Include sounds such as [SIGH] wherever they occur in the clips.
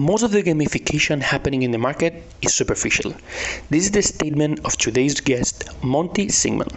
most of the gamification happening in the market is superficial. This is the statement of today's guest, Monty Singman,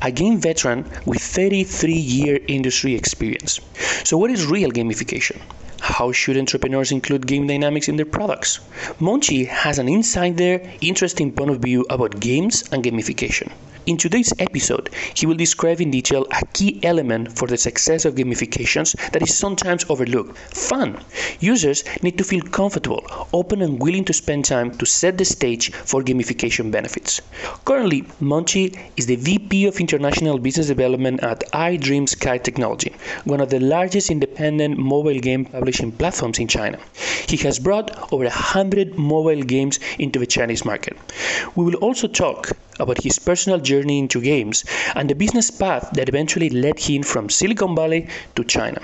a game veteran with 33 year industry experience. So, what is real gamification? How should entrepreneurs include game dynamics in their products? Monty has an insider, interesting point of view about games and gamification. In today's episode, he will describe in detail a key element for the success of gamifications that is sometimes overlooked fun. Users need to feel comfortable, open, and willing to spend time to set the stage for gamification benefits. Currently, Monty is the VP of International Business Development at iDream Sky Technology, one of the largest independent mobile game publishing platforms in China. He has brought over 100 mobile games into the Chinese market. We will also talk about his personal journey into games and the business path that eventually led him from Silicon Valley to China.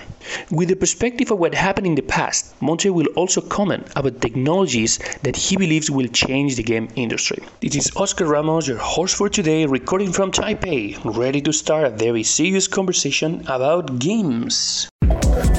With the perspective of what happened in the past, Monty will also comment about technologies that he believes will change the game industry. This is Oscar Ramos, your host for today, recording from Taipei, ready to start a very serious conversation about games.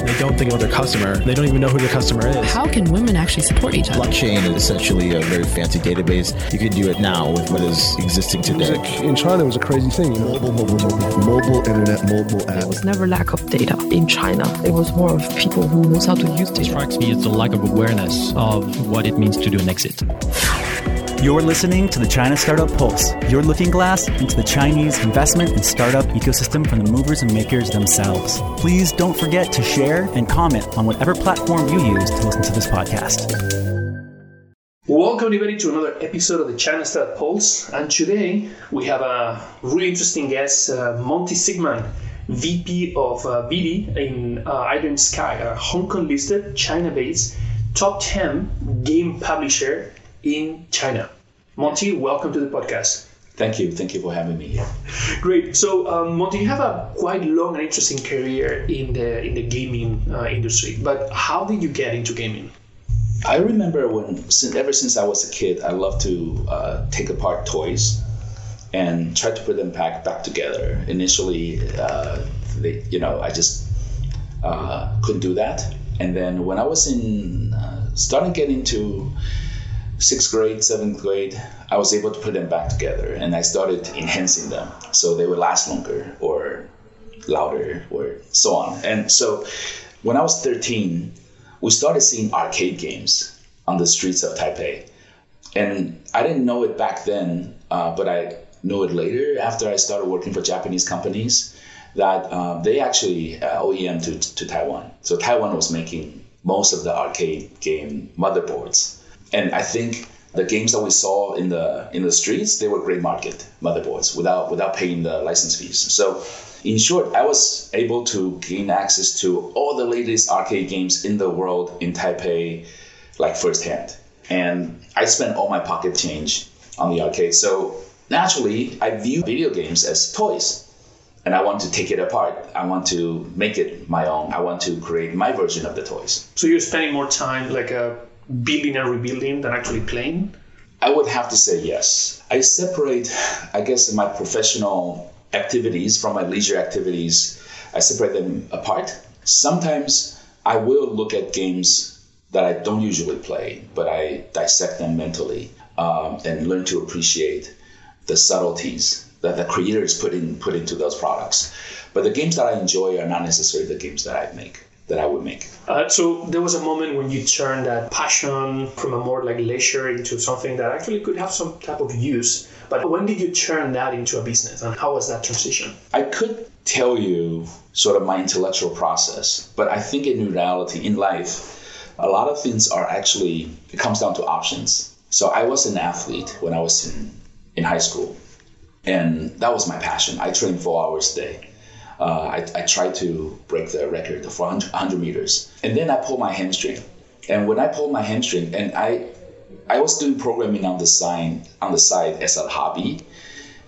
They don't think about their customer. They don't even know who their customer is. How can women actually support each other? Blockchain is essentially a very fancy database. You can do it now with what is existing today. Music in China was a crazy thing. You know? Mobile, mobile, mobile, mobile internet, mobile app. There was never lack of data in China. It was more of people who knows how to use data. It strikes me as the lack of awareness of what it means to do an exit. You're listening to the China Startup Pulse, your looking glass into the Chinese investment and startup ecosystem from the movers and makers themselves. Please don't forget to share and comment on whatever platform you use to listen to this podcast. Welcome, everybody, to another episode of the China Startup Pulse. And today we have a really interesting guest, uh, Monty Singman, VP of uh, BD in uh, iDream Sky, a Hong Kong listed, China based, top 10 game publisher in China. Monty, welcome to the podcast. Thank you. Thank you for having me here. Great. So, um, Monty, you have a quite long and interesting career in the in the gaming uh, industry. But how did you get into gaming? I remember when, since, ever since I was a kid, I loved to uh, take apart toys and try to put them back back together. Initially, uh, they, you know, I just uh, couldn't do that. And then when I was in uh, starting getting to sixth grade, seventh grade, I was able to put them back together and I started enhancing them so they would last longer or louder or so on. And so when I was 13, we started seeing arcade games on the streets of Taipei. And I didn't know it back then, uh, but I knew it later after I started working for Japanese companies that uh, they actually uh, OEM to, to Taiwan. So Taiwan was making most of the arcade game motherboards and I think the games that we saw in the in the streets they were gray market motherboards without without paying the license fees. So in short, I was able to gain access to all the latest arcade games in the world in Taipei, like firsthand. And I spent all my pocket change on the arcade. So naturally, I view video games as toys. And I want to take it apart. I want to make it my own. I want to create my version of the toys. So you're spending more time like a building and rebuilding than actually playing? I would have to say yes. I separate, I guess, my professional activities from my leisure activities. I separate them apart. Sometimes I will look at games that I don't usually play, but I dissect them mentally um, and learn to appreciate the subtleties that the creators put in put into those products. But the games that I enjoy are not necessarily the games that I make that I would make. Uh, so there was a moment when you turned that passion from a more like leisure into something that actually could have some type of use. But when did you turn that into a business, and how was that transition? I could tell you sort of my intellectual process, but I think in reality, in life, a lot of things are actually it comes down to options. So I was an athlete when I was in in high school, and that was my passion. I trained four hours a day uh, I, I tried to break the record for 100, 100 meters. And then I pulled my hamstring. And when I pulled my hamstring, and I, I was doing programming on the side, on the side as a hobby,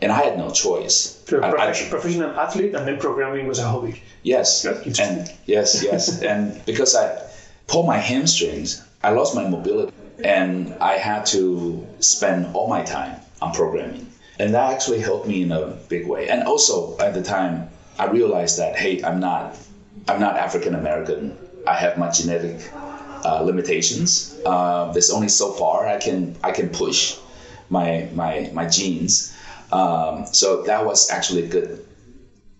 and I had no choice. A professional athlete, and then programming was a hobby. Yes, and yes, yes, [LAUGHS] and because I pulled my hamstrings, I lost my mobility, and I had to spend all my time on programming, and that actually helped me in a big way. And also at the time, I realized that hey, I'm not I'm not African American. I have my genetic uh, limitations. Uh, there's only so far I can I can push my my my genes. Um, so that was actually a good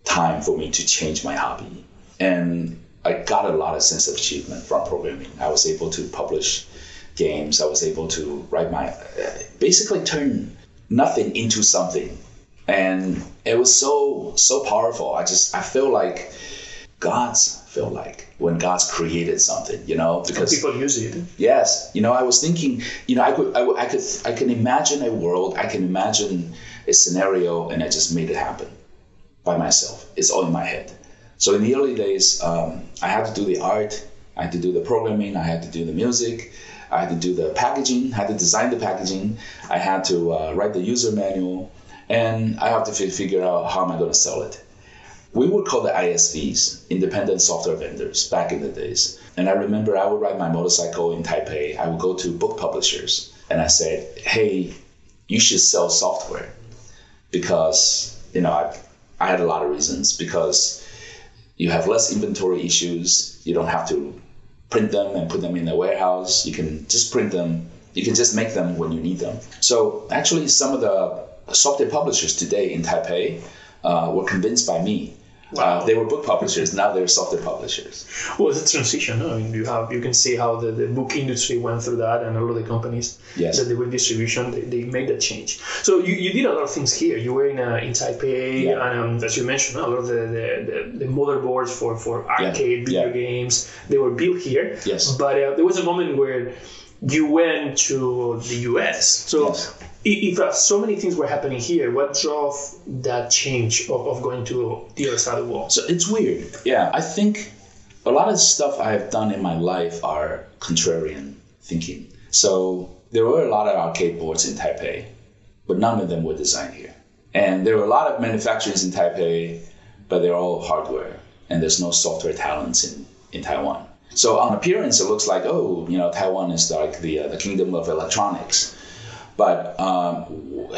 time for me to change my hobby, and I got a lot of sense of achievement from programming. I was able to publish games. I was able to write my basically turn nothing into something, and it was so so powerful. I just I feel like God's feel like when God's created something, you know, because people use it. Yes, you know, I was thinking, you know, I could, I, I could, I can imagine a world, I can imagine a scenario, and I just made it happen by myself. It's all in my head. So in the early days, um, I had to do the art, I had to do the programming, I had to do the music, I had to do the packaging, I had to design the packaging, I had to uh, write the user manual, and I have to figure out how am I going to sell it we were called the ISVs, independent software vendors, back in the days. And I remember I would ride my motorcycle in Taipei. I would go to book publishers and I said, hey, you should sell software because, you know, I, I had a lot of reasons because you have less inventory issues. You don't have to print them and put them in a warehouse. You can just print them. You can just make them when you need them. So actually, some of the software publishers today in Taipei uh, were convinced by me Wow. Uh, they were book publishers. Now they're software publishers. Well, it's a transition. I mean, you have you can see how the, the book industry went through that, and a lot of the companies yes. that they were distribution, they, they made that change. So you, you did a lot of things here. You were in uh, in Taipei, yeah. and um, as you mentioned, a lot of the, the, the, the motherboards for for arcade yeah. video yeah. games they were built here. Yes. But uh, there was a moment where you went to the U.S. So. Yes if so many things were happening here, what drove that change of, of going to the other side of the world? So it's weird. Yeah, I think a lot of stuff I've done in my life are contrarian thinking. So there were a lot of arcade boards in Taipei, but none of them were designed here. And there were a lot of manufacturers in Taipei, but they're all hardware, and there's no software talents in, in Taiwan. So on appearance, it looks like, oh, you know, Taiwan is like the, uh, the kingdom of electronics. But um,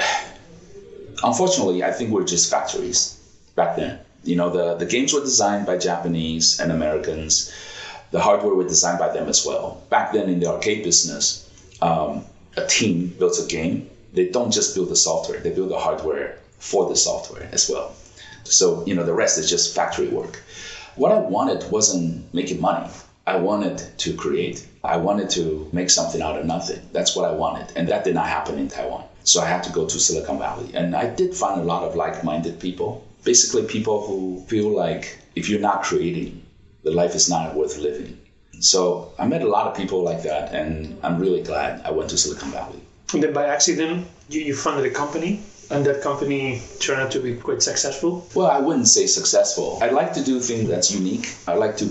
unfortunately, I think we're just factories back then. You know, the, the games were designed by Japanese and Americans. The hardware was designed by them as well. Back then in the arcade business, um, a team builds a game. They don't just build the software, they build the hardware for the software as well. So, you know, the rest is just factory work. What I wanted wasn't making money. I wanted to create. I wanted to make something out of nothing. That's what I wanted. And that did not happen in Taiwan. So I had to go to Silicon Valley. And I did find a lot of like minded people. Basically, people who feel like if you're not creating, the life is not worth living. So I met a lot of people like that. And I'm really glad I went to Silicon Valley. And then by accident, you, you funded a company and that company turned out to be quite successful? Well, I wouldn't say successful. I like to do things that's unique. I like to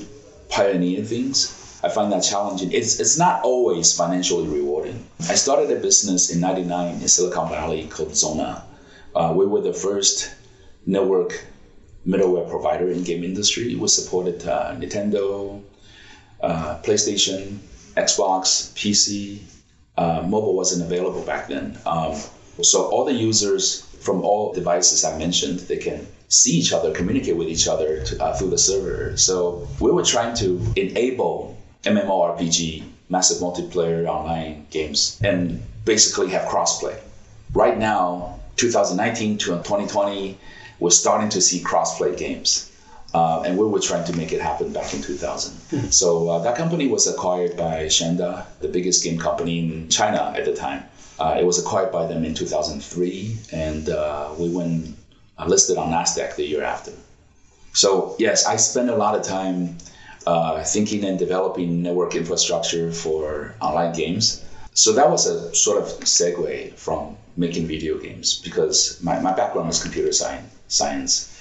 pioneer things. I find that challenging. It's, it's not always financially rewarding. I started a business in 99 in Silicon Valley called Zona. Uh, we were the first network middleware provider in game industry. We supported uh, Nintendo, uh, PlayStation, Xbox, PC. Uh, mobile wasn't available back then. Um, so all the users from all devices I mentioned, they can see each other, communicate with each other to, uh, through the server. So we were trying to enable MMORPG, massive multiplayer online games, and basically have crossplay. Right now, 2019 to 2020, we're starting to see crossplay games. Uh, and we were trying to make it happen back in 2000. Mm-hmm. So uh, that company was acquired by Shanda, the biggest game company in China at the time. Uh, it was acquired by them in 2003, and uh, we went uh, listed on Nasdaq the year after. So yes, I spent a lot of time uh, thinking and developing network infrastructure for online games. So that was a sort of segue from making video games because my, my background is computer science.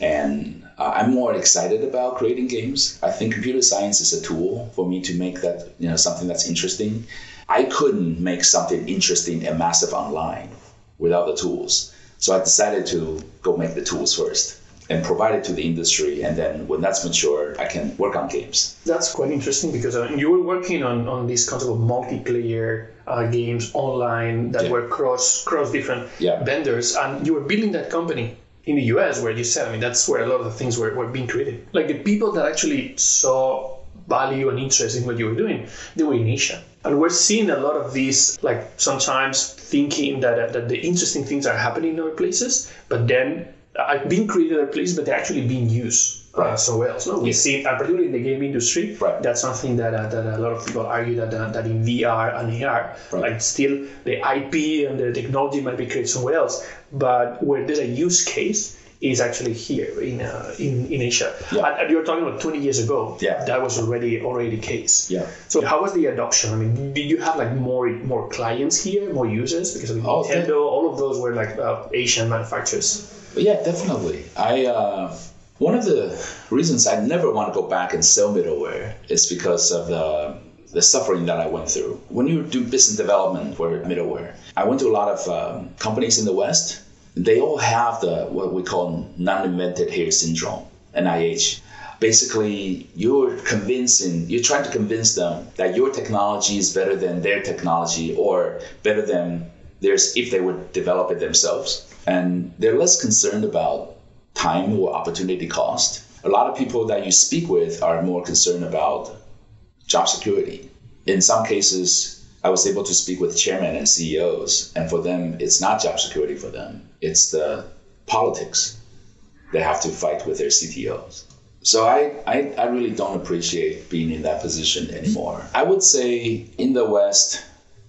And uh, I'm more excited about creating games. I think computer science is a tool for me to make that, you know, something that's interesting. I couldn't make something interesting and massive online without the tools. So I decided to go make the tools first and provide it to the industry. And then when that's mature, I can work on games. That's quite interesting because uh, you were working on, on this concept of multiplayer uh, games online that yeah. were cross cross different yeah. vendors, and you were building that company in the US where you said, I mean, that's where a lot of the things were, were being created. Like the people that actually saw value and interest in what you were doing, they were in Asia. And we're seeing a lot of these, like sometimes thinking that, uh, that the interesting things are happening in other places, but then uh, being created other places, but they're actually being used uh, somewhere else. No, we see, uh, particularly in the game industry, Right. that's something that, uh, that a lot of people argue that uh, that in VR and AR, like still the IP and the technology might be created somewhere else, but where there's a use case is actually here in uh, in, in Asia. Yeah. And, and you're talking about 20 years ago. Yeah. that was already already the case. Yeah. So how was the adoption? I mean, did you have like more more clients here, more users? Because I mean, Oh, Nintendo, all of those were like uh, Asian manufacturers. But yeah, definitely. I uh, one of the reasons I never want to go back and sell middleware is because of the the suffering that I went through. When you do business development for middleware, I went to a lot of um, companies in the West. They all have the what we call non-invented here syndrome, NIH. Basically, you're convincing, you're trying to convince them that your technology is better than their technology or better than theirs if they would develop it themselves. And they're less concerned about time or opportunity cost. A lot of people that you speak with are more concerned about job security. In some cases, I was able to speak with chairmen and CEOs, and for them, it's not job security for them, it's the politics. They have to fight with their CTOs. So I, I, I really don't appreciate being in that position anymore. I would say in the West,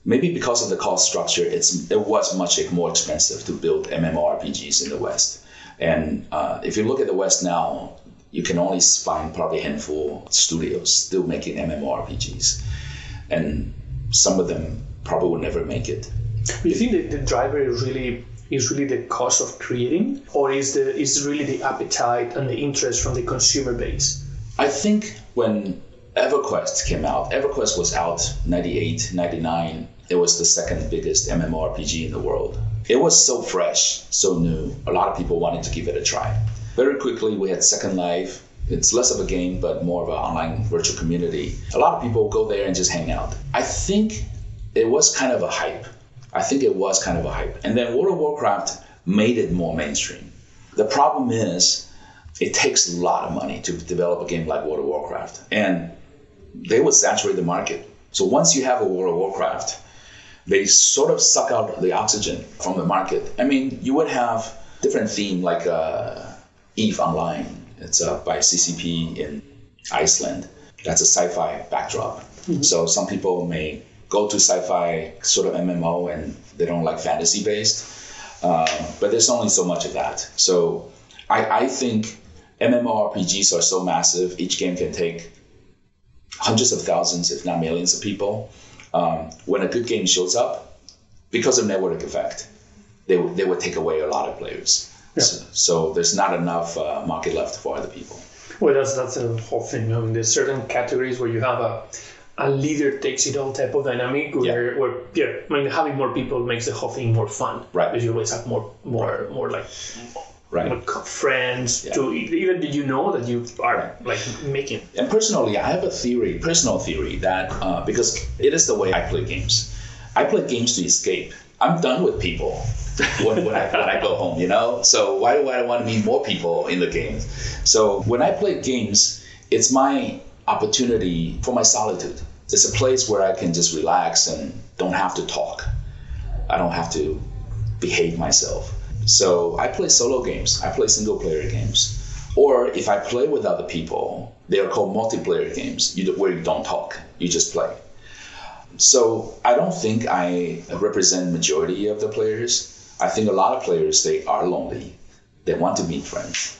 maybe because of the cost structure, it's it was much more expensive to build MMORPGs in the West. And uh, if you look at the West now, you can only find probably a handful of studios still making MMORPGs, and some of them probably will never make it. Do you think that the driver is really is really the cost of creating, or is the is really the appetite and the interest from the consumer base? I think when EverQuest came out, EverQuest was out 98, 99. It was the second biggest MMORPG in the world. It was so fresh, so new. A lot of people wanted to give it a try. Very quickly, we had Second Life. It's less of a game, but more of an online virtual community. A lot of people go there and just hang out. I think it was kind of a hype. I think it was kind of a hype. And then World of Warcraft made it more mainstream. The problem is, it takes a lot of money to develop a game like World of Warcraft. And they would saturate the market. So once you have a World of Warcraft, they sort of suck out the oxygen from the market. I mean, you would have different theme like uh, Eve Online. It's uh, by CCP in Iceland. That's a sci-fi backdrop. So some people may go to sci-fi sort of MMO and they don't like fantasy based. Um, but there's only so much of that. So I, I think MMORPGs are so massive. Each game can take hundreds of thousands, if not millions, of people. Um, when a good game shows up, because of network effect, they, would- they would take away a lot of players. So, so there's not enough uh, market left for other people. Well, that's that's the whole thing. I mean, there's certain categories where you have a a leader takes it all type of dynamic where, where yeah, I mean having more people makes the whole thing more fun. Right. Because you always have more more more like Right. friends Yeah. to even did you know that you are like making And personally, I have a theory, personal theory, that uh, because it is the way I play games. I play games to escape. I'm done with people [LAUGHS] when, when, I, when I go home, you know? So why do I want to meet more people in the game? So when I play games, it's my opportunity for my solitude. It's a place where I can just relax and don't have to talk. I don't have to behave myself. So I play solo games. I play single player games. Or if I play with other people, they are called multiplayer games, you, where you don't talk, you just play. So I don't think I represent majority of the players. I think a lot of players they are lonely. They want to meet friends,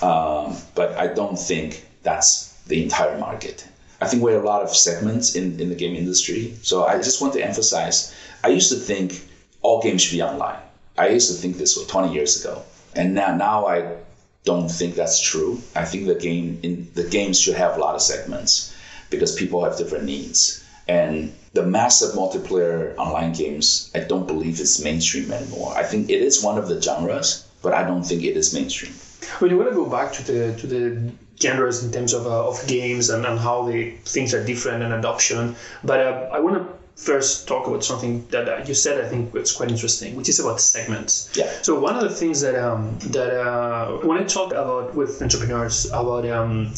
um, but I don't think that's the entire market. I think we have a lot of segments in, in the game industry. So I just want to emphasize. I used to think all games should be online. I used to think this was 20 years ago, and now now I don't think that's true. I think the game in the games should have a lot of segments because people have different needs. And the massive multiplayer online games, I don't believe it's mainstream anymore. I think it is one of the genres, but I don't think it is mainstream. When you want to go back to the to the genres in terms of, uh, of games and, and how the things are different and adoption, but uh, I want to first talk about something that uh, you said. I think it's quite interesting, which is about segments. Yeah. So one of the things that um, that uh, when I talk about with entrepreneurs about um,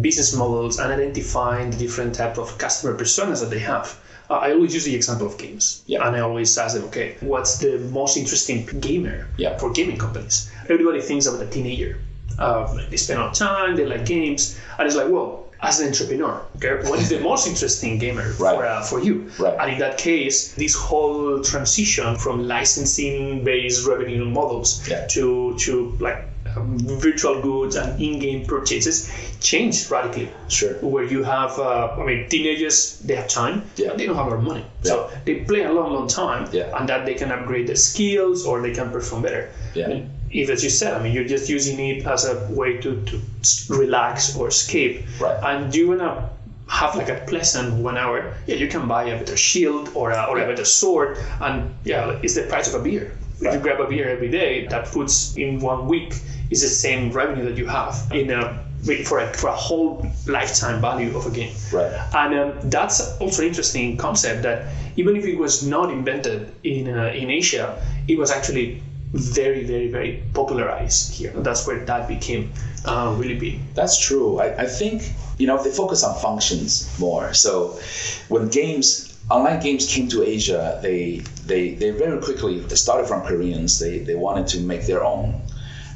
business models and identifying the different type of customer personas that they have. Uh, I always use the example of games, Yeah. and I always ask them, okay, what's the most interesting gamer Yeah. for gaming companies? Everybody thinks about a teenager. Uh, like they spend a lot of time, they like games, and it's like, well, as an entrepreneur, okay, what is the most interesting gamer Right. for, uh, for you? Right. And in that case, this whole transition from licensing-based revenue models Yeah. to to like um, virtual goods and in-game purchases changed radically. Sure. Where you have, uh, I mean, teenagers they have time, Yeah. but they don't have a lot of money, so they play a long, long time, Yeah. and that they can upgrade their skills or they can perform better. Yeah. And if, as you said, I mean, you're just using it as a way to, to relax or escape, Right. and you wanna have like a pleasant one hour. Yeah, you can buy a better shield or a, or a better sword, and yeah, it's the price of a beer. If you grab a beer every day, that puts in one week is the same revenue that you have in a for a, for a whole lifetime value of a game. Right. And um, that's also an interesting concept that even if it was not invented in uh, in Asia, it was actually very, very, very popularized here. That's where that became uh, really big. That's true. I, I think, you know, they focus on functions more. So when games, online games came to Asia, they they, they very quickly, they started from Koreans. They, they wanted to make their own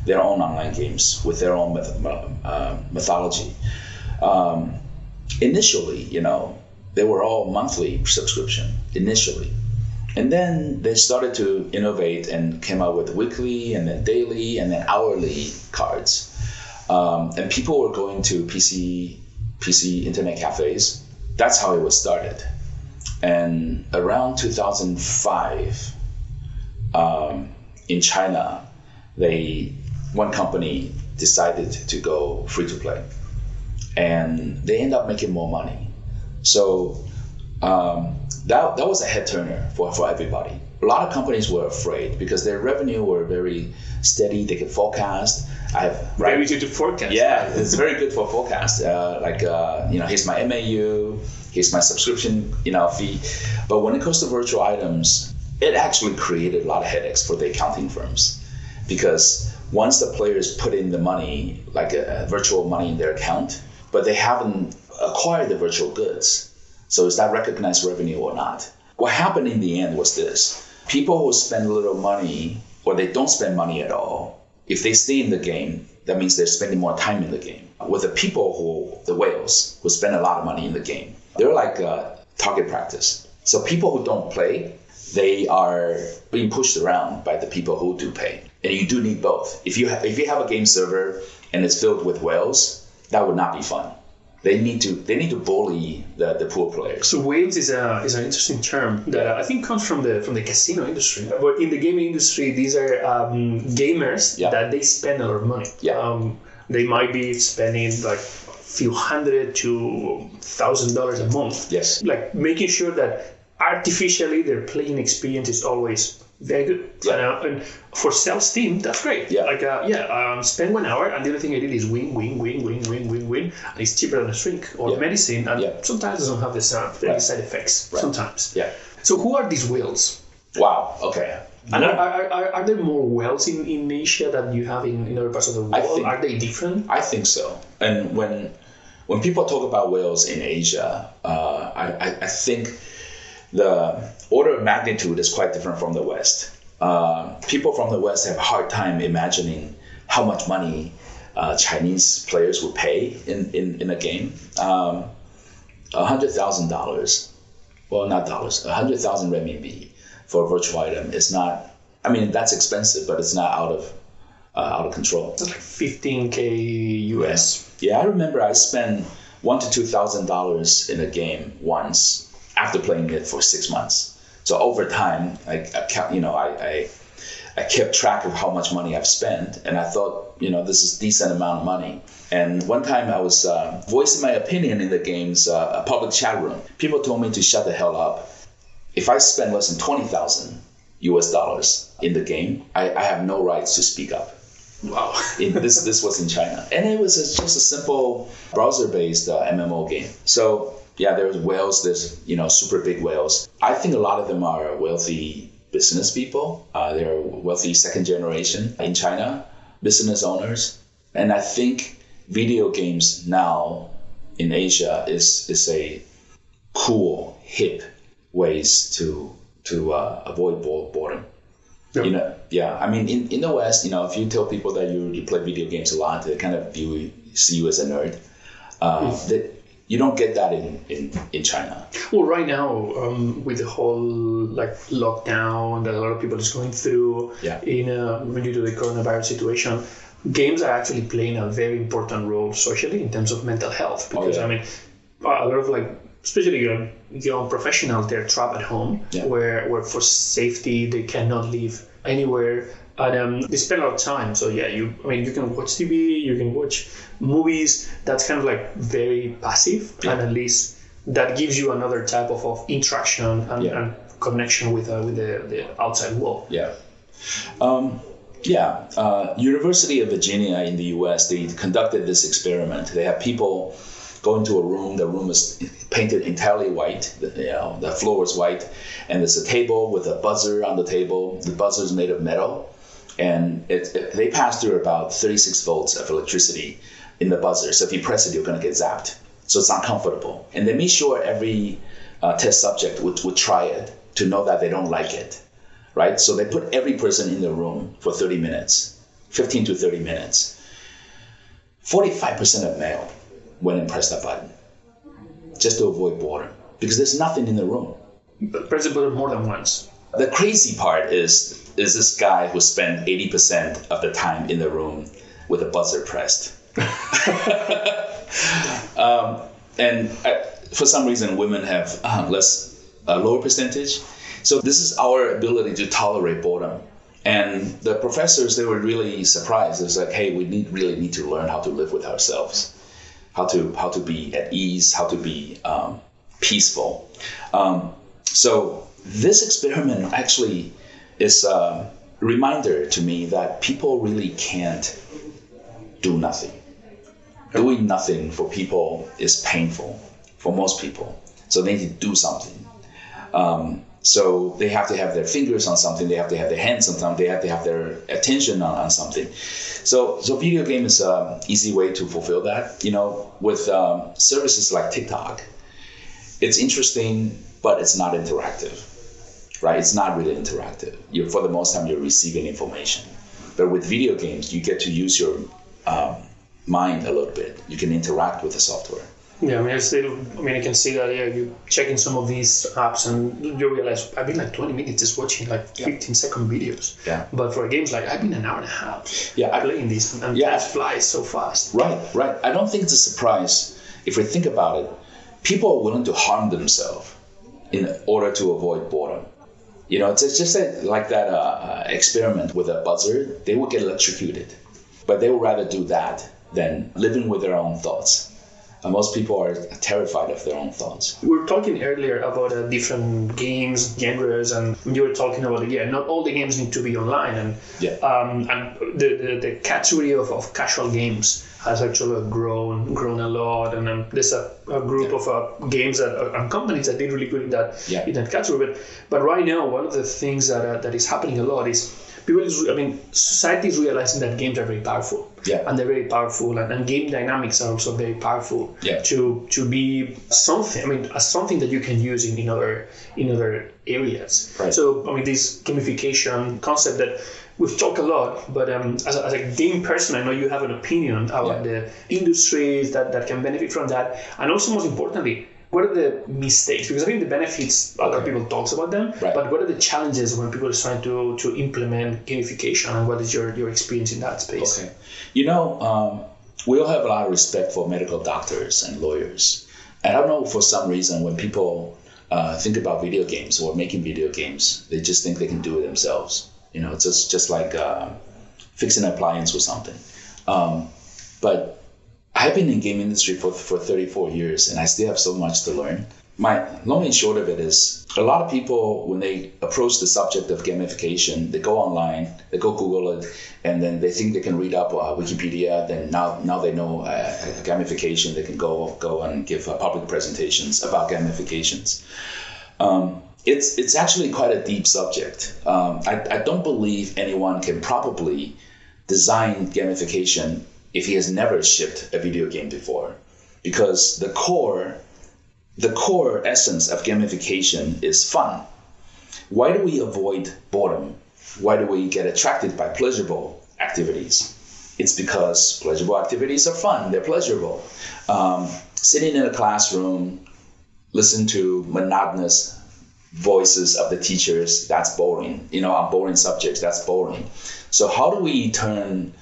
their own online games with their own myth, uh, mythology. Um, initially, you know, they were all monthly subscription initially. And then they started to innovate and came out with weekly and then daily and then hourly cards. Um, and people were going to PC PC internet cafes. That's how it was started. And around 2005, um, in China, they one company decided to go free to play, and they end up making more money. So um, that that was a head turner for, for everybody. A lot of companies were afraid because their revenue were very steady. They could forecast. I have right. Very easy to forecast. Yeah, it's very good for forecast. Uh, like uh, you know, here's my MAU, here's my subscription, you know, fee. But when it comes to virtual items, it actually created a lot of headaches for the accounting firms because once the players put in the money, like a, a virtual money in their account, but they haven't acquired the virtual goods, so is that recognized revenue or not? What happened in the end was this: people who spend a little money or they don't spend money at all if they stay in the game, that means they're spending more time in the game. With the people who, the whales, who spend a lot of money in the game, they're like target practice. So people who don't play, they are being pushed around by the people who do pay. And you do need both. If you ha- if you have a game server and it's filled with whales, that would not be fun. They need to they need to bully the, the poor players. So whales is a is an interesting term that I think comes from the from the casino industry. But in the gaming industry, these are um, gamers Yeah. that they spend a lot of money. Yeah. Um, they might be spending like a few hundred to thousand dollars a month. Yes. Like making sure that artificially their playing experience is always very good. Yeah. And, uh, and for sales team, that's great. Yeah. Like uh, yeah, um, spend one hour, and the other thing I did is win, win, win, win, win, win, win. And it's cheaper than a shrink or Yeah. medicine, and Yeah. sometimes it doesn't have the side, Right. side effects. Right. Sometimes. Yeah. So who are these whales? Wow. Okay. And are, are, are, are there more whales in, in Asia than you have in, in other parts of the world? think- are they different? I think so. And when when people talk about whales in Asia, uh, I, I, I think the order of magnitude is quite different from the West. Uh, people from the West have a hard time imagining how much money uh, Chinese players would pay in, in, in a game. Um, $100,000, well, not dollars, 100,000 renminbi for a virtual item is not, I mean, that's expensive, but it's not out of, uh, out of control. That's like 15k US. Yeah, I remember I spent one to two thousand dollars in a game once after playing it for six months. So over time, I, I count, you know, I, I I kept track of how much money I've spent, and I thought, you know, this is decent amount of money. And one time I was uh, voicing my opinion in the game's uh, public chat room. People told me to shut the hell up. If I spend less than twenty thousand U.S. dollars in the game, I, I have no rights to speak up Wow. in, this this was in China, and it was a, just a simple browser-based uh, MMO game. So yeah, there's whales. There's you know super big whales. I think a lot of them are wealthy business people. Uh, they're wealthy second generation in China, business owners, and I think video games now in Asia is is a cool, hip ways to to uh, avoid boredom. You know, yeah. I mean, in, in the West, you know, if you tell people that you, you play video games a lot, they kind of view see you as a nerd. Uh, Mm. that you don't get that in, in, in China. Well, right now, um, with the whole like lockdown that a lot of people is going through, Yeah. in uh, due to the coronavirus situation, games are actually playing a very important role socially in terms of mental health. Because yeah. I mean, a lot of like, especially young, young professionals, they're trapped at home, Yeah. where where for safety they cannot leave anywhere. And um, they spend a lot of time. So yeah, you. I mean, you can watch TV, you can watch movies. That's kind of like very passive, and at least that gives you another type of, of interaction and, Yeah. and connection with uh, with the, the outside world. Yeah. Um, yeah. Uh, University of Virginia in the U.S. They conducted this experiment. They have people go into a room. The room is painted entirely white. The, you know, the floor is white, and there's a table with a buzzer on the table. The buzzer is made of metal, and it, it- they pass through about 36 volts of electricity in the buzzer. So if you press it, you're going to get zapped. So it's uncomfortable. And they made sure every uh, test subject would, would try it to know that they don't like it right? So they put every person in the room for 30 minutes, 15 to 30 minutes. 45% of male went and pressed that button just to avoid boredom because there's nothing in the room. But press the button more than once. The crazy part is is this guy who spent 80% of the time in the room with a buzzer pressed. [LAUGHS] um, and uh, for some reason, women have uh, less, a lower percentage. So this is our ability to tolerate boredom. And the professors, they were really surprised. It was like, hey, we need really need to learn how to live with ourselves, how to how to be at ease, how to be um, peaceful. Um, so this experiment actually is a reminder to me that people really can't do nothing. Doing nothing for people is painful for most people. So they need to do something. Um, so they have to have their fingers on something. They have to have their hands on something. They have to have their attention on, on something. So, so video game is an easy way to fulfill that. You know, with um, services like TikTok, it's interesting, but it's not interactive, right? It's not really interactive. You're for the most time you're receiving information, but with video games you get to use your um, mind a little bit. You can interact with the software. Yeah, I mean, I still, I mean, I can see that. Yeah, you checking some of these apps and you realize I've been like 20 minutes just watching like 15 second videos. Yeah. But for games, like I've been an hour and a half. Yeah, I- playing these and Yeah. yeah. flies so fast. Right, right. I don't think it's a surprise if we think about it. People are willing to harm themselves in order to avoid boredom. You know, it's, it's just that, like that uh, uh, experiment with a buzzer. They would get electrocuted, but they would rather do that than living with their own thoughts. And most people are terrified of their own thoughts. We were talking earlier about uh, different games, genres, and you were talking about yeah, not all the games need to be online, and Yeah. um, and the, the, the category of, of casual games has actually grown grown a lot, and um, there's a, a group of uh, games that uh, and companies that did really good in that Yeah. in that category. But but right now, one of the things that uh, that is happening a lot is people is I mean society is realizing that games are very powerful. Yeah. And they're very powerful, and, and game dynamics are also very powerful. Yeah. To to be something, I mean, as something that you can use in, in other in other areas. Right. So I mean, this gamification concept that we've talked a lot, but um, as, a, as a game person, I know you have an opinion about Yeah. the industries that, that can benefit from that, and also most importantly. What are the mistakes? Because I think the benefits, a lot of people talks about them, Right. but what are the challenges when people are trying to, to implement gamification, and what is your, your experience in that space? Okay. You know, um, we all have a lot of respect for medical doctors and lawyers. And I don't know, for some reason, when people uh, think about video games or making video games, they just think they can do it themselves. You know, it's just, just like uh, fixing an appliance or something. Um, but I've been in game industry for, for 34 years and I still have so much to learn. My long and short of it is a lot of people, when they approach the subject of gamification, they go online, they go Google it, and then they think they can read up uh, Wikipedia. Then now, now they know uh, gamification. They can go go and give uh, public presentations about gamifications. Um, it's it's actually quite a deep subject. Um, I, I don't believe anyone can probably design gamification if he has never shipped a video game before, because the core, the core essence of gamification is fun. Why do we avoid boredom? Why do we get attracted by pleasurable activities? It's because pleasurable activities are fun. They're pleasurable. Um, sitting in a classroom, listen to monotonous voices of the teachers, that's boring. You know, on boring subjects, that's boring. So how do we turn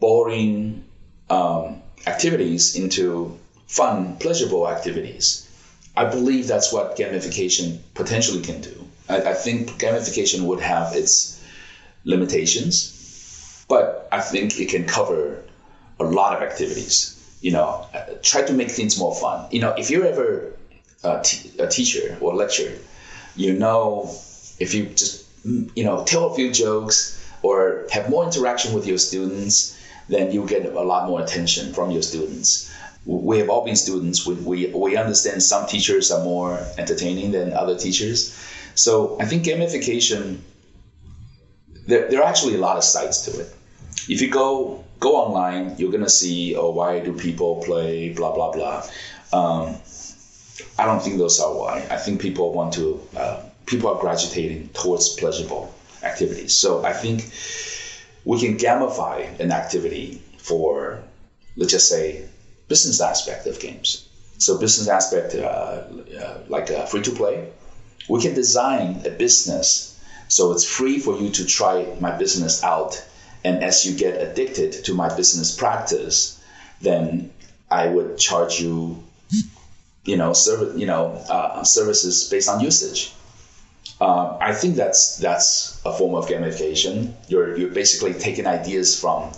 boring um, activities into fun, pleasurable activities? I believe that's what gamification potentially can do. I, I think gamification would have its limitations, but I think it can cover a lot of activities. You know, try to make things more fun. You know, if you're ever a, t- a teacher or lecturer, you know, if you just you know tell a few jokes or have more interaction with your students, then you get a lot more attention from your students. We have all been students. We, we, we understand some teachers are more entertaining than other teachers. So I think gamification, there, there are actually a lot of sides to it. If you go go online, you're gonna see, oh, why do people play blah blah blah. Um, I don't think those are why. I think people want to, uh, people are gravitating towards pleasurable activities. So I think we can gamify an activity for, let's just say, business aspect of games. So business aspect, uh, uh, like free to play, we can design a business so it's free for you to try my business out. And as you get addicted to my business practice, then I would charge you you know, service, you know, uh, services based on usage. Uh, I think that's that's a form of gamification. You're you're basically taking ideas from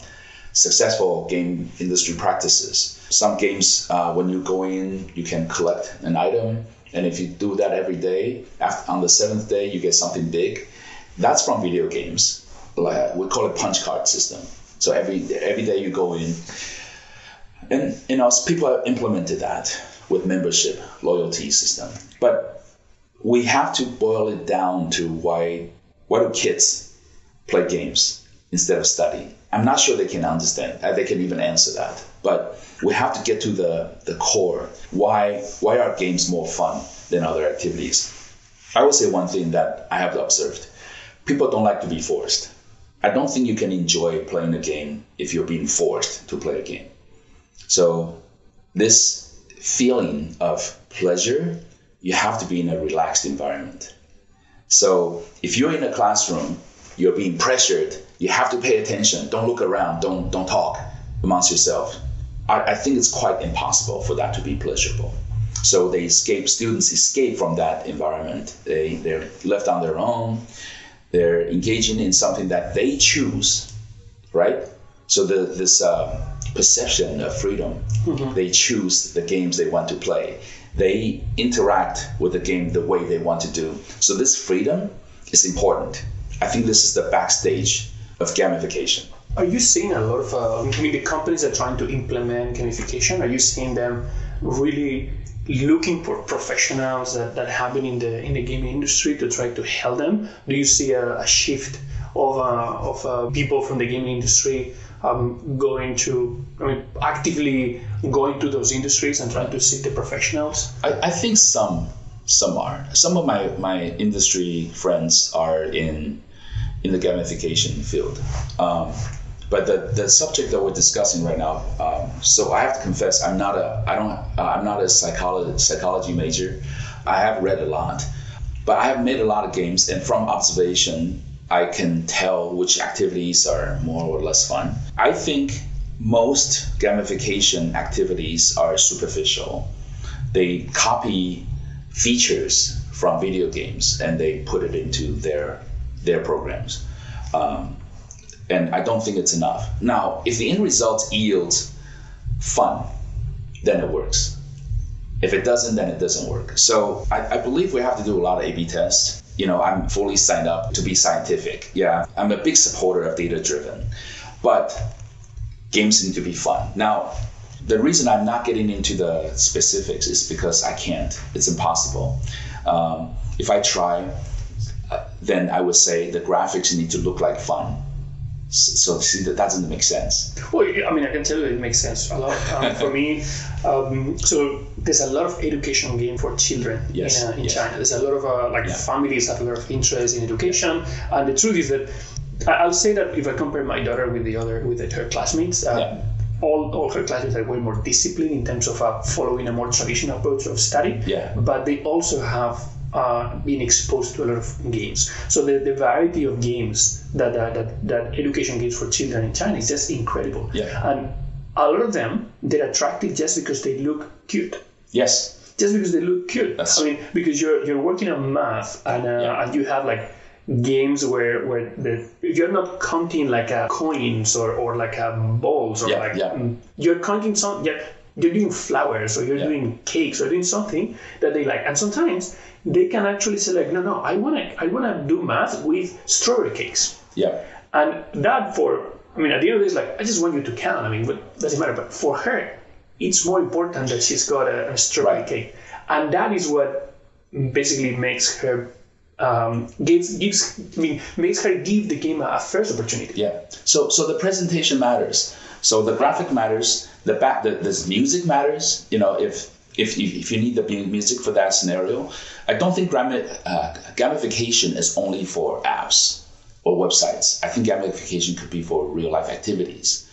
successful game industry practices. Some games, uh, when you go in, you can collect an item, and if you do that every day, after, on the seventh day, you get something big. That's from video games. Like we call it punch card system. So every every day you go in, and you know people have implemented that with membership loyalty system. But we have to boil it down to why why do kids play games instead of study? I'm not sure they can understand. Uh, they can even answer that. But we have to get to the, the core. Why why are games more fun than other activities? I would say one thing that I have observed. People don't like to be forced. I don't think you can enjoy playing a game if you're being forced to play a game. So this feeling of pleasure, you have to be in a relaxed environment. So if you're in a classroom, you're being pressured, you have to pay attention. Don't look around, don't don't talk amongst yourself. I, I think it's quite impossible for that to be pleasurable. So they escape, students escape from that environment. They, they're left on their own. They're engaging in something that they choose, right? So the, this uh, perception of freedom. Mm-hmm. They choose the games they want to play. They interact with the game the way they want to do. So this freedom is important. I think this is the backstage of gamification. Are you seeing a lot of, uh, I mean, the companies that are trying to implement gamification, are you seeing them really looking for professionals that, that have been in the in the gaming industry to try to help them? Do you see a, a shift of, uh, of uh, people from the gaming industry um, going to, I mean, actively going to those industries and trying to seek the professionals? I, I think some some are. Some of my, my industry friends are in in the gamification field. Um, but the, the subject that we're discussing right now, um, so I have to confess, I'm not a I don't uh, I'm not a psychology psychology major. I have read a lot, but I have made a lot of games, and from observation, I can tell which activities are more or less fun. I think most gamification activities are superficial. They copy features from video games and they put it into their their programs. Um, and I don't think it's enough. Now, if the end result yields fun, then it works. If it doesn't, then it doesn't work. So I, I believe we have to do a lot of A/B tests you know, I'm fully signed up to be scientific. Yeah, I'm a big supporter of data driven, but games need to be fun. Now, the reason I'm not getting into the specifics is because I can't. It's impossible. Um, if I try, uh, then I would say the graphics need to look like fun. So see that doesn't make sense. Well, I mean, I can tell you it makes sense a lot. Um, for [LAUGHS] me, um, so there's a lot of educational game for children yes. in, uh, in yes. China. There's a lot of uh, like Yeah. families have a lot of interest in education, and the truth is that I'll say that if I compare my daughter with the other with her classmates, uh, Yeah. all, all her classmates are way more disciplined in terms of uh, following a more traditional approach of study. Yeah. But they also have uh, been exposed to a lot of games. So the, the variety of games that, that, that, that education gives for children in China is just incredible. Yeah. And a lot of them, they're attractive just because they look cute Yes. just because they look cute. That's- I mean, because you're you're working on math and uh, Yeah. and you have like games where where the you're not counting like uh, coins or, or like uh, balls or Yeah, like yeah. mm, you're counting some you're, you're doing flowers or you're Yeah. doing cakes or doing something that they like and sometimes they can actually say like no no I want to I want to do math with strawberry cakes Yeah. and that for, I mean, at the end of the this, like, I just want you to count. I mean, what doesn't matter. But for her, it's more important that she's got a, a strawberry Right. cake, and that is what basically makes her um, gives gives I mean makes her give the game a, first opportunity. Yeah. So so the presentation matters. So the graphic matters. The back the, the music matters. You know if. If you, if you need the music for that scenario, I don't think uh, gamification is only for apps or websites. I think gamification could be for real life activities.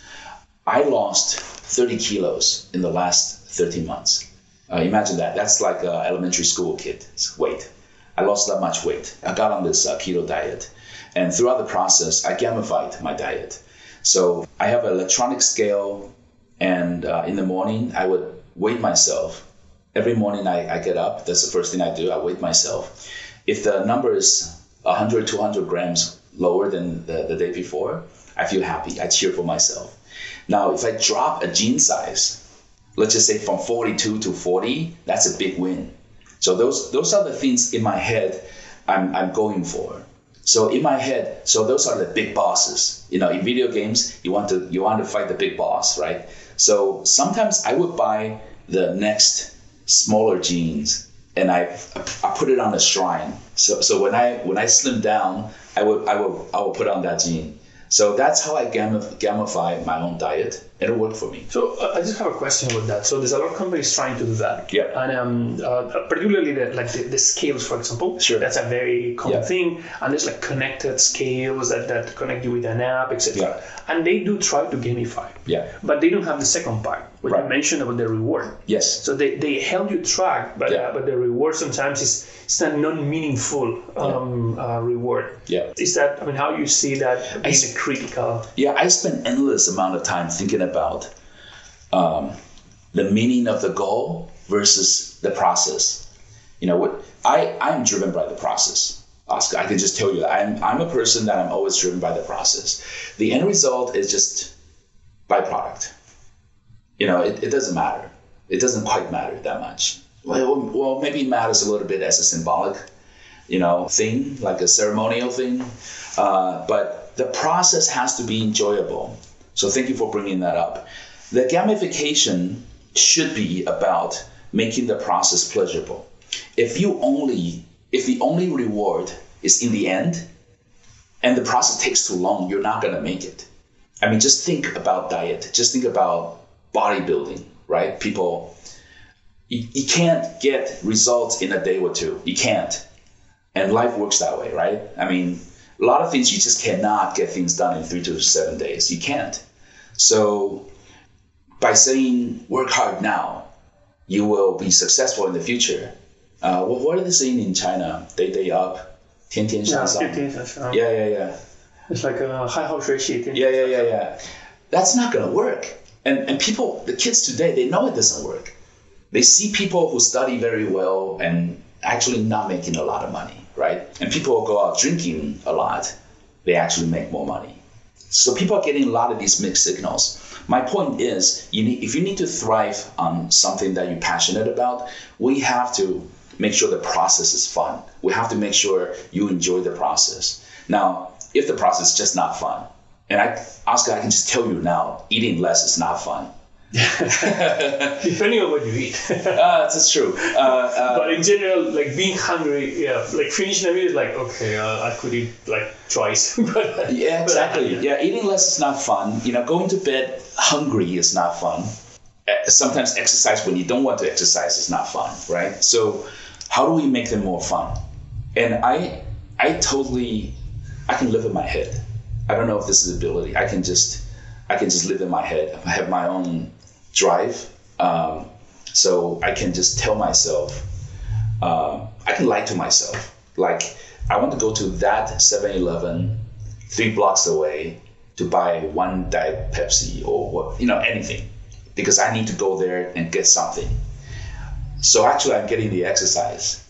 I lost 30 kilos in the last 13 months. Uh, imagine that. That's like an elementary school kid's weight. I lost that much weight. I got on this uh, keto diet. And throughout the process, I gamified my diet. So I have an electronic scale, and uh, in the morning, I would weigh myself. Every morning I, I get up, that's the first thing I do, I weigh myself. If the number is 100, 200 grams lower than the, the day before, I feel happy. I cheer for myself. Now, if I drop a jean size, let's just say from 42 to 40, that's a big win. So those those are the things in my head I'm, I'm going for. So in my head, so those are the big bosses. You know, in video games, you want to you want to fight the big boss, right? So sometimes I would buy the next smaller jeans and I I put it on a shrine. So so when I when I slim down, I would I will I will put on that jean. So that's how I gamif- gamify my own diet, and it worked for me. So uh, I just have a question with that. So there's a lot of companies trying to do that. Yeah. And um, uh, particularly the, like the, the scales, for example. Sure. That's a very common Yeah. thing. And there's like connected scales that, that connect you with an app, etc. Yeah. And they do try to gamify. Yeah. But they don't have the second part, what Right. you mentioned about the reward. Yes. So they, they help you track, but Yeah. uh, but the reward sometimes is it's not non-meaningful um, uh, reward. Yeah. Is that I mean how you see that being a critical? Yeah, I spend endless amount of time thinking about um, the meaning of the goal versus the process. You know what? I I'm driven by the process, Oscar. I can just tell you that I'm I'm a person that I'm always driven by the process. The end result is just byproduct. You know, it, it doesn't matter. It doesn't quite matter that much. Well, well, maybe it matters a little bit as a symbolic, you know, thing, like a ceremonial thing. Uh, but the process has to be enjoyable. So thank you for bringing that up. The gamification should be about making the process pleasurable. If you only, if the only reward is in the end, and the process takes too long, you're not gonna make it. I mean, just think about diet. Just think about bodybuilding, right? People, you, you can't get results in a day or two. You can't. And life works that way, right? I mean, a lot of things you just cannot get things done in three to seven days. You can't. So by saying work hard now, you will be successful in the future. Uh, what, what are they saying in China? Day day up, 天天向上. Yeah, Yeah, yeah, yeah. It's like a high house ratio. Yeah, yeah, yeah, yeah. That's not gonna work. And and people, the kids today, they know it doesn't work. They see people who study very well and actually not making a lot of money, right? And people who go out drinking a lot, they actually make more money. So people are getting a lot of these mixed signals. My point is, you need if you need to thrive on something that you're passionate about, we have to make sure the process is fun. We have to make sure you enjoy the process. Now, if the process is just not fun, and I, Oscar, I can just tell you now, eating less is not fun. [LAUGHS] Depending on what you eat. uh, [LAUGHS] that's true. Uh, uh, but in general, like being hungry, yeah, like finishing a meal is like okay, uh, I could eat like twice. [LAUGHS] but yeah, exactly. But, yeah. eating less is not fun. You know, going to bed hungry is not fun. Uh, sometimes exercise when you don't want to exercise is not fun, right? So, how do we make them more fun? And I, I totally, I can live in my head. I don't know if this is ability. I can just, I can just live in my head. I have my own drive. Um, so I can just tell myself, uh, I can lie to myself. Like, I want to go to that 7 Eleven three blocks away to buy one Diet Pepsi or what, you know, anything, because I need to go there and get something. So actually, I'm getting the exercise.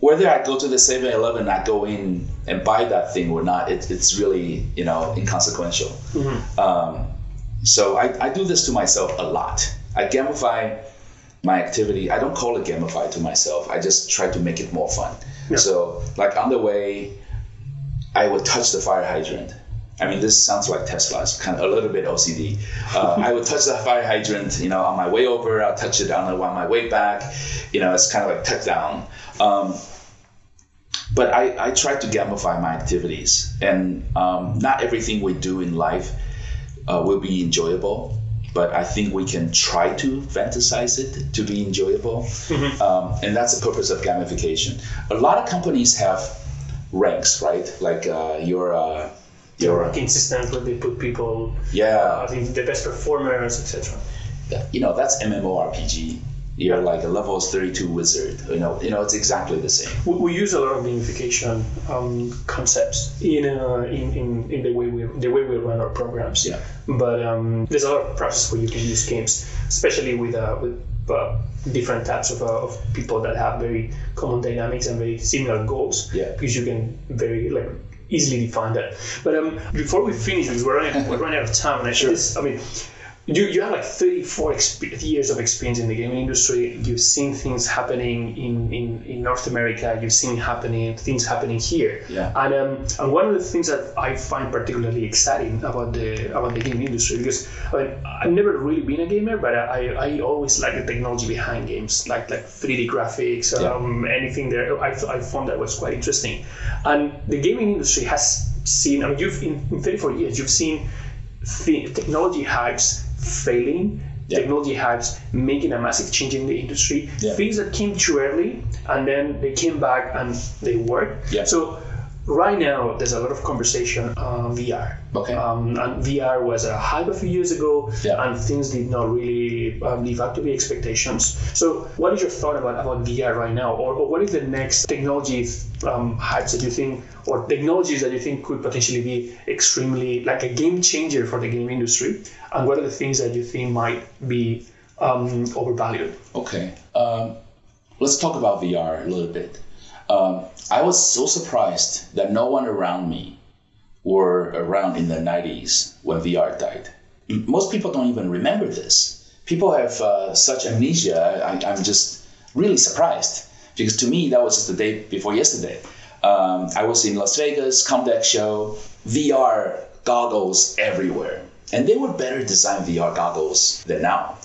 Whether I go to the 7 Eleven, and I go in and buy that thing or not, it, it's really, you know, inconsequential. Mm-hmm. Um, so I, I do this to myself a lot. I gamify my activity. I don't call it gamify to myself. I just try to make it more fun. Yeah. So like on the way, I would touch the fire hydrant. I mean, this sounds like Tesla's kind of a little bit OCD. Uh, I would touch the fire hydrant, you know, on my way over. I'll touch it on, on my way back. You know, it's kind of like tuck down. Um, but I, I try to gamify my activities, and um, not everything we do in life uh, will be enjoyable, but I think we can try to fantasize it to be enjoyable. Mm-hmm. Um, and that's the purpose of gamification. A lot of companies have ranks, right? Like uh, your your ranking system where they put people, yeah, I think the best performers, etc. Yeah. You know, that's MMORPG you're like a level 32 wizard. You know, you know, it's exactly the same. We, we use a lot of gamification um, concepts in, uh, in, in in the way we the way we run our programs. Yeah. But um, there's a lot of process where you can use games, especially with uh, with uh, different types of, uh, of people that have very common dynamics and very similar goals. Yeah. Because you can very like easily define that. But um, before we finish, because we're running, we're running out of time, and I sure. this, I mean you, you have like 34 exp- years of experience in the gaming industry. You've seen things happening in, in, in North America. You've seen happening things happening here. Yeah. And um, and one of the things that I find particularly exciting about the about the gaming industry because I mean, I've never really been a gamer, but I, I always like the technology behind games, like like 3D graphics, um, anything there. I, I found that was quite interesting. And the gaming industry has seen. I mean, you've in, in 34 years, you've seen th- technology hypes failing yeah. technology hypes making a massive change in the industry yeah. things that came too early and then they came back and they worked yeah. so right now there's a lot of conversation on VR. Okay. Um, and VR was a hype a few years ago, yeah. and things did not really um, live up to the expectations. So, what is your thought about, about VR right now, or, or what is the next technology um, hypes that you think, or technologies that you think could potentially be extremely like a game changer for the game industry, and what are the things that you think might be um, overvalued? Okay. Um, let's talk about VR a little bit. Um, I was so surprised that no one around me were around in the 90s when VR died. Most people don't even remember this. People have uh, such amnesia. I, am just really surprised because to me that was just the day before yesterday. Um, I was in Las Vegas, Comdex show, VR goggles everywhere, and they were better designed VR goggles than now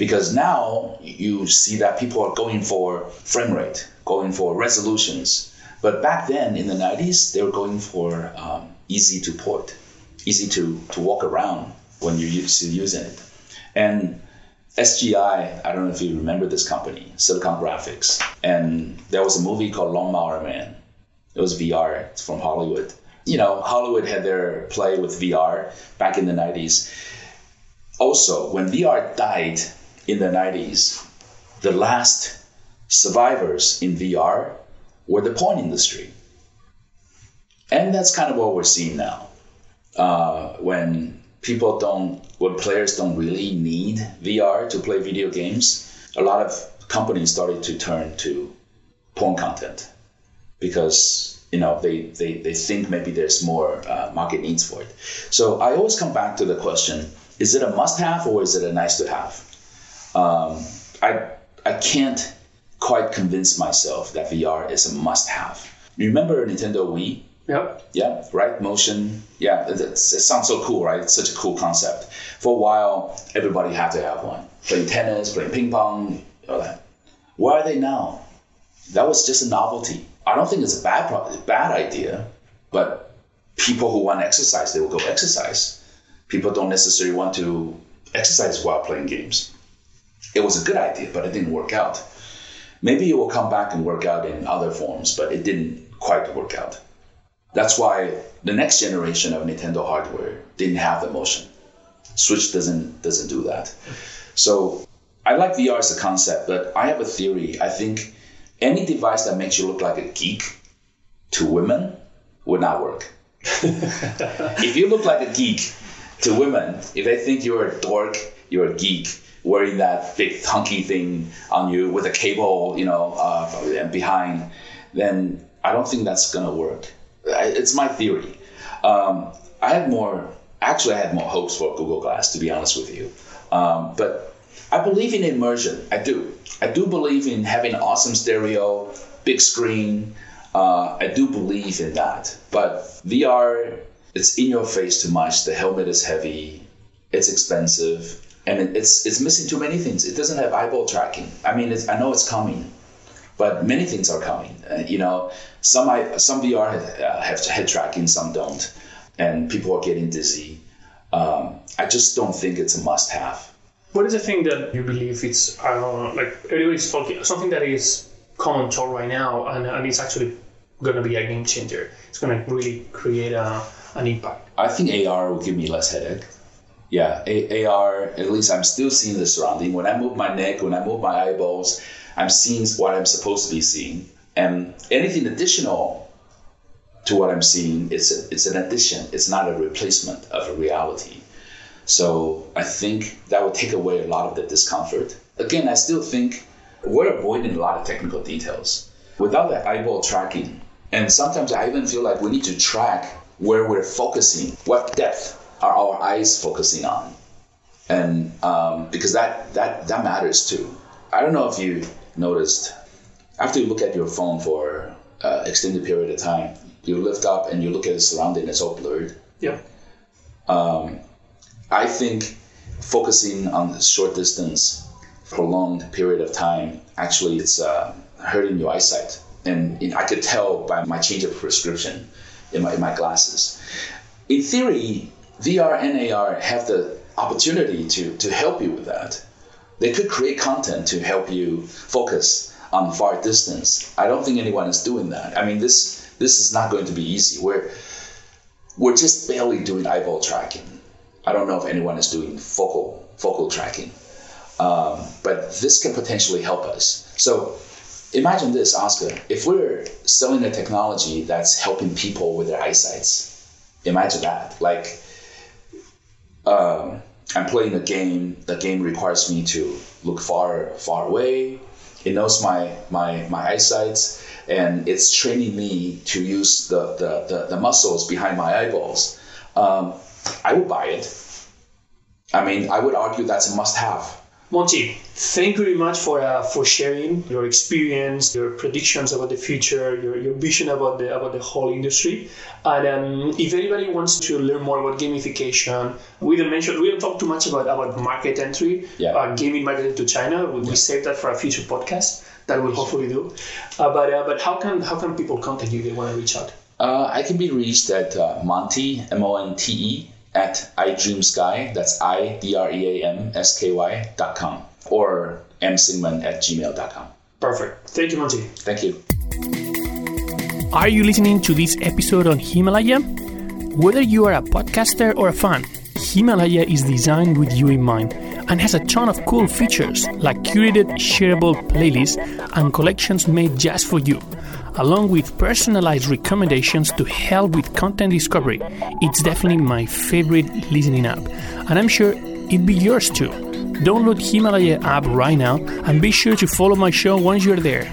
because now you see that people are going for frame rate going for resolutions. But back then in the 90s, they were going for um, easy to port, easy to, to walk around when you're used to using it. And SGI, I don't know if you remember this company, Silicon Graphics. And there was a movie called Lawnmower Man. It was VR it's from Hollywood. You know, Hollywood had their play with VR back in the 90s. Also, when VR died in the 90s, the last survivors in VR were the porn industry. And that's kind of what we're seeing now. Uh, when people don't, when players don't really need VR to play video games, a lot of companies started to turn to porn content because you know they, they, they think maybe there's more uh, market needs for it. So I always come back to the question: Is it a must-have or is it a nice-to-have? Um, I I can't quite convince myself that VR is a must have. Remember Nintendo Wii? Yeah. Yeah, right. Motion. Yeah, it, it sounds so cool, right? It's such a cool concept. For a while, everybody had to have one. Playing tennis, playing ping pong, all that. Where are they now? That was just a novelty. I don't think it's a bad pro- bad idea, but people who want to exercise, they will go exercise. People don't necessarily want to exercise while playing games. It was a good idea, but it didn't work out. Maybe it will come back and work out in other forms, but it didn't quite work out. That's why the next generation of Nintendo hardware didn't have the motion. Switch doesn't doesn't do that. So I like VR as a concept, but I have a theory. I think any device that makes you look like a geek to women would not work. [LAUGHS] if you look like a geek to women, if they think you're a dork, you're a geek, wearing that big hunky thing on you with a cable, you know, uh, behind, then I don't think that's gonna work. It's my theory. Um, I had more, actually, I had more hopes for Google Glass, to be honest with you. Um, but I believe in immersion. I do. I do believe in having awesome stereo, big screen. Uh, I do believe in that. But VR, it's in your face too much. The helmet is heavy. It's expensive, and it, it's it's missing too many things. It doesn't have eyeball tracking. I mean, it's, I know it's coming, but many things are coming. Uh, you know, some I, some VR have, uh, have head tracking, some don't, and people are getting dizzy. Um, I just don't think it's a must-have. What is the thing that you believe it's uh, like everybody's talking something that is common talk right now, and, and it's actually going to be a game changer. It's going to really create a, an impact. I think AR will give me less headache. Yeah, A- AR, at least I'm still seeing the surrounding. When I move my neck, when I move my eyeballs, I'm seeing what I'm supposed to be seeing. And anything additional to what I'm seeing, it's, a, it's an addition. It's not a replacement of a reality. So I think that would take away a lot of the discomfort. Again, I still think we're avoiding a lot of technical details. Without the eyeball tracking, and sometimes I even feel like we need to track where we're focusing, what depth are our eyes focusing on, and um, because that that that matters too. I don't know if you noticed after you look at your phone for uh, extended period of time, you lift up and you look at the surrounding, it's all blurred. Yeah. Um, I think focusing on the short distance, prolonged period of time, actually it's uh, hurting your eyesight. And I could tell by my change of prescription in my, in my glasses. In theory, VR and AR have the opportunity to, to help you with that. They could create content to help you focus on far distance. I don't think anyone is doing that. I mean, this this is not going to be easy. We're we're just barely doing eyeball tracking. I don't know if anyone is doing focal focal tracking, um, but this can potentially help us. So imagine this, Oscar. If we're selling a technology that's helping people with their eyesights, imagine that. Like, um, I'm playing a game. The game requires me to look far far away. It knows my my my eyesight, and it's training me to use the the, the, the muscles behind my eyeballs. Um, I would buy it. I mean, I would argue that's a must-have. Monte, thank you very much for uh, for sharing your experience, your predictions about the future, your, your vision about the about the whole industry. And um, if anybody wants to learn more about gamification, we don't mention we don't talk too much about about market entry, Yeah. uh, gaming market into China. We, we save that for a future podcast that we'll hopefully do. Uh, but uh, but how can how can people contact you if they want to reach out? Uh, I can be reached at uh, Monte M O N T E at iDreamSky. That's I D R E A M S K Y dot com or msingman at gmail dot com. Perfect. Thank you, Monte. Thank you. Are you listening to this episode on Himalaya? Whether you are a podcaster or a fan, Himalaya is designed with you in mind and has a ton of cool features like curated shareable playlists and collections made just for you, along with personalized recommendations to help with content discovery. It's definitely my favorite listening app, and I'm sure it'd be yours too. Download Himalaya app right now and be sure to follow my show once you're there.